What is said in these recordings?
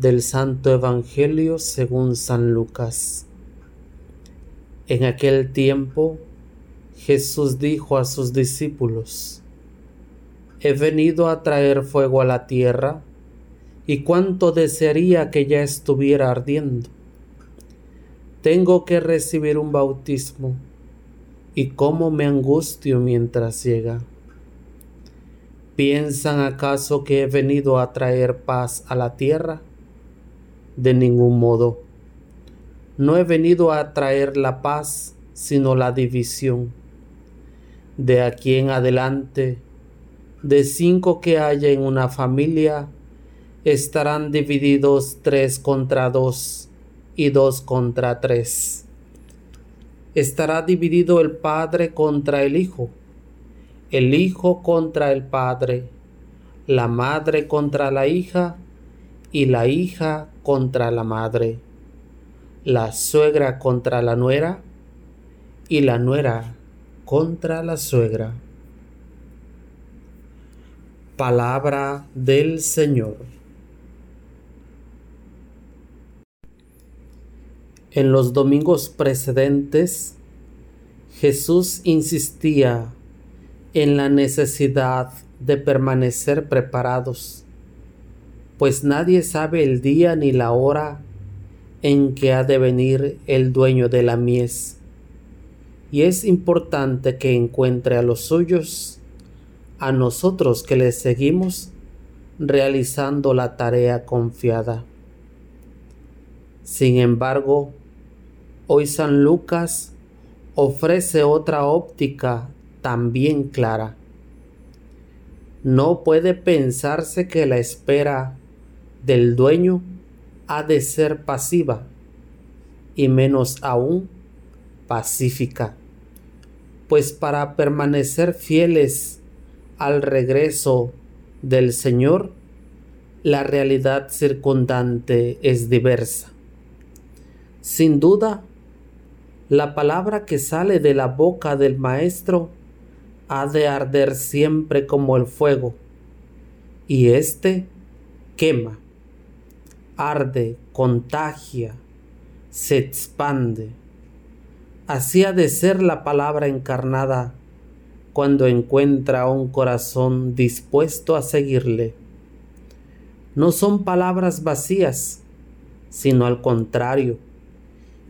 del Santo Evangelio según San Lucas. En aquel tiempo Jesús dijo a sus discípulos, He venido a traer fuego a la tierra, y cuánto desearía que ya estuviera ardiendo. Tengo que recibir un bautismo, y cómo me angustio mientras llega. ¿Piensan acaso que he venido a traer paz a la tierra? De ningún modo. No he venido a traer la paz, sino la división. De aquí en adelante, de cinco que haya en una familia, estarán divididos tres contra dos y dos contra tres. Estará dividido el padre contra el hijo, el hijo contra el padre, la madre contra la hija y la hija contra la madre, la suegra contra la nuera y la nuera contra la suegra. Palabra del Señor. En los domingos precedentes, Jesús insistía en la necesidad de permanecer preparados pues nadie sabe el día ni la hora en que ha de venir el dueño de la mies. Y es importante que encuentre a los suyos, a nosotros que le seguimos, realizando la tarea confiada. Sin embargo, hoy San Lucas ofrece otra óptica también clara. No puede pensarse que la espera del dueño ha de ser pasiva y menos aún pacífica, pues para permanecer fieles al regreso del Señor, la realidad circundante es diversa. Sin duda, la palabra que sale de la boca del Maestro ha de arder siempre como el fuego, y éste quema arde, contagia, se expande. Así ha de ser la palabra encarnada cuando encuentra un corazón dispuesto a seguirle. No son palabras vacías, sino al contrario,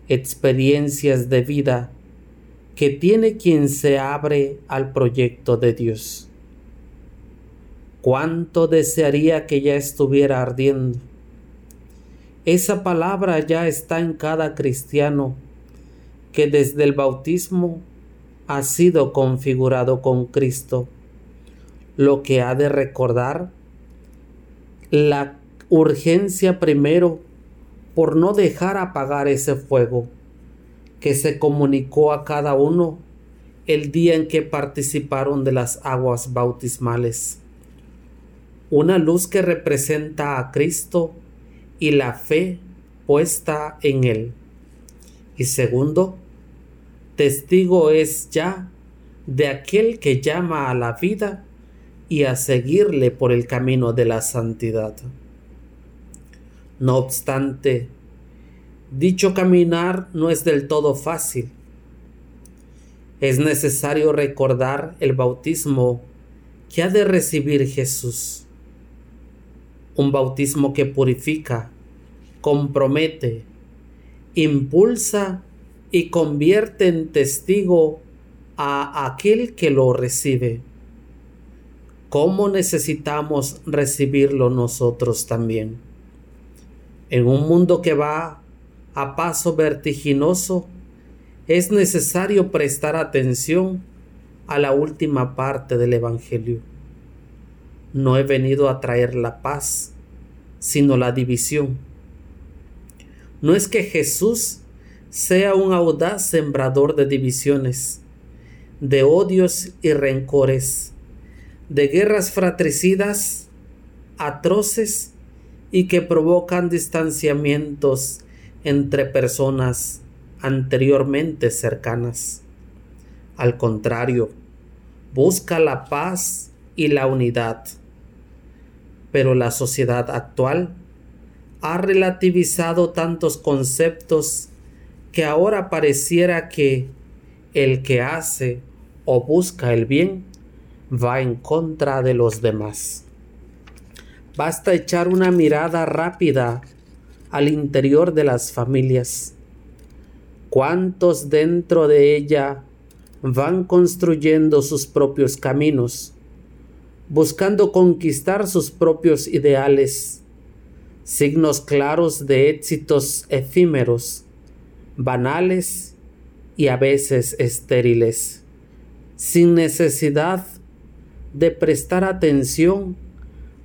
experiencias de vida que tiene quien se abre al proyecto de Dios. Cuánto desearía que ya estuviera ardiendo esa palabra ya está en cada cristiano que desde el bautismo ha sido configurado con Cristo. Lo que ha de recordar la urgencia primero por no dejar apagar ese fuego que se comunicó a cada uno el día en que participaron de las aguas bautismales. Una luz que representa a Cristo y la fe puesta en Él. Y segundo, testigo es ya de aquel que llama a la vida y a seguirle por el camino de la santidad. No obstante, dicho caminar no es del todo fácil. Es necesario recordar el bautismo que ha de recibir Jesús un bautismo que purifica, compromete, impulsa y convierte en testigo a aquel que lo recibe. ¿Cómo necesitamos recibirlo nosotros también? En un mundo que va a paso vertiginoso, es necesario prestar atención a la última parte del Evangelio. No he venido a traer la paz, sino la división. No es que Jesús sea un audaz sembrador de divisiones, de odios y rencores, de guerras fratricidas atroces y que provocan distanciamientos entre personas anteriormente cercanas. Al contrario, busca la paz y la unidad pero la sociedad actual ha relativizado tantos conceptos que ahora pareciera que el que hace o busca el bien va en contra de los demás. Basta echar una mirada rápida al interior de las familias. ¿Cuántos dentro de ella van construyendo sus propios caminos, buscando conquistar sus propios ideales, signos claros de éxitos efímeros, banales y a veces estériles, sin necesidad de prestar atención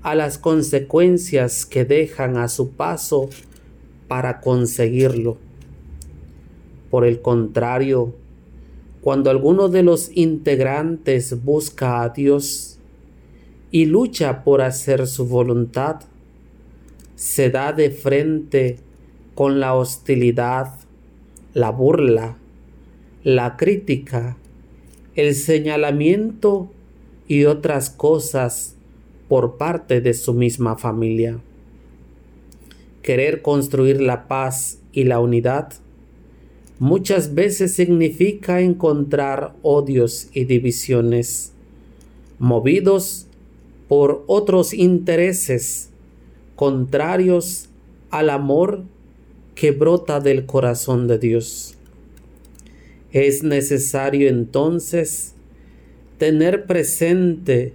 a las consecuencias que dejan a su paso para conseguirlo. Por el contrario, cuando alguno de los integrantes busca a Dios y lucha por hacer su voluntad, se da de frente con la hostilidad, la burla, la crítica, el señalamiento y otras cosas por parte de su misma familia. Querer construir la paz y la unidad muchas veces significa encontrar odios y divisiones, movidos por otros intereses contrarios al amor que brota del corazón de Dios. Es necesario entonces tener presente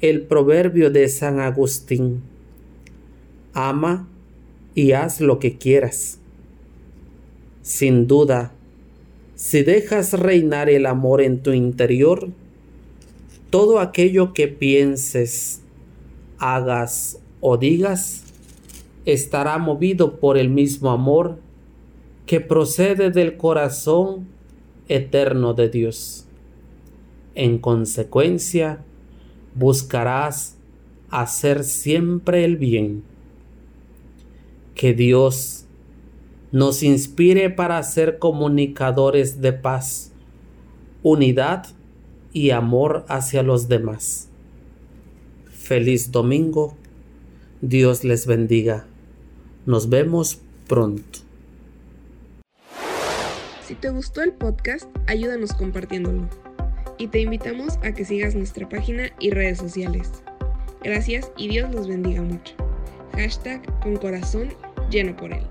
el proverbio de San Agustín. Ama y haz lo que quieras sin duda, si dejas reinar el amor en tu interior, todo aquello que pienses, hagas o digas estará movido por el mismo amor que procede del corazón eterno de Dios. En consecuencia, buscarás hacer siempre el bien. Que Dios nos inspire para ser comunicadores de paz, unidad y amor hacia los demás. Feliz domingo. Dios les bendiga. Nos vemos pronto. Si te gustó el podcast, ayúdanos compartiéndolo. Y te invitamos a que sigas nuestra página y redes sociales. Gracias y Dios los bendiga mucho. Hashtag con corazón lleno por él.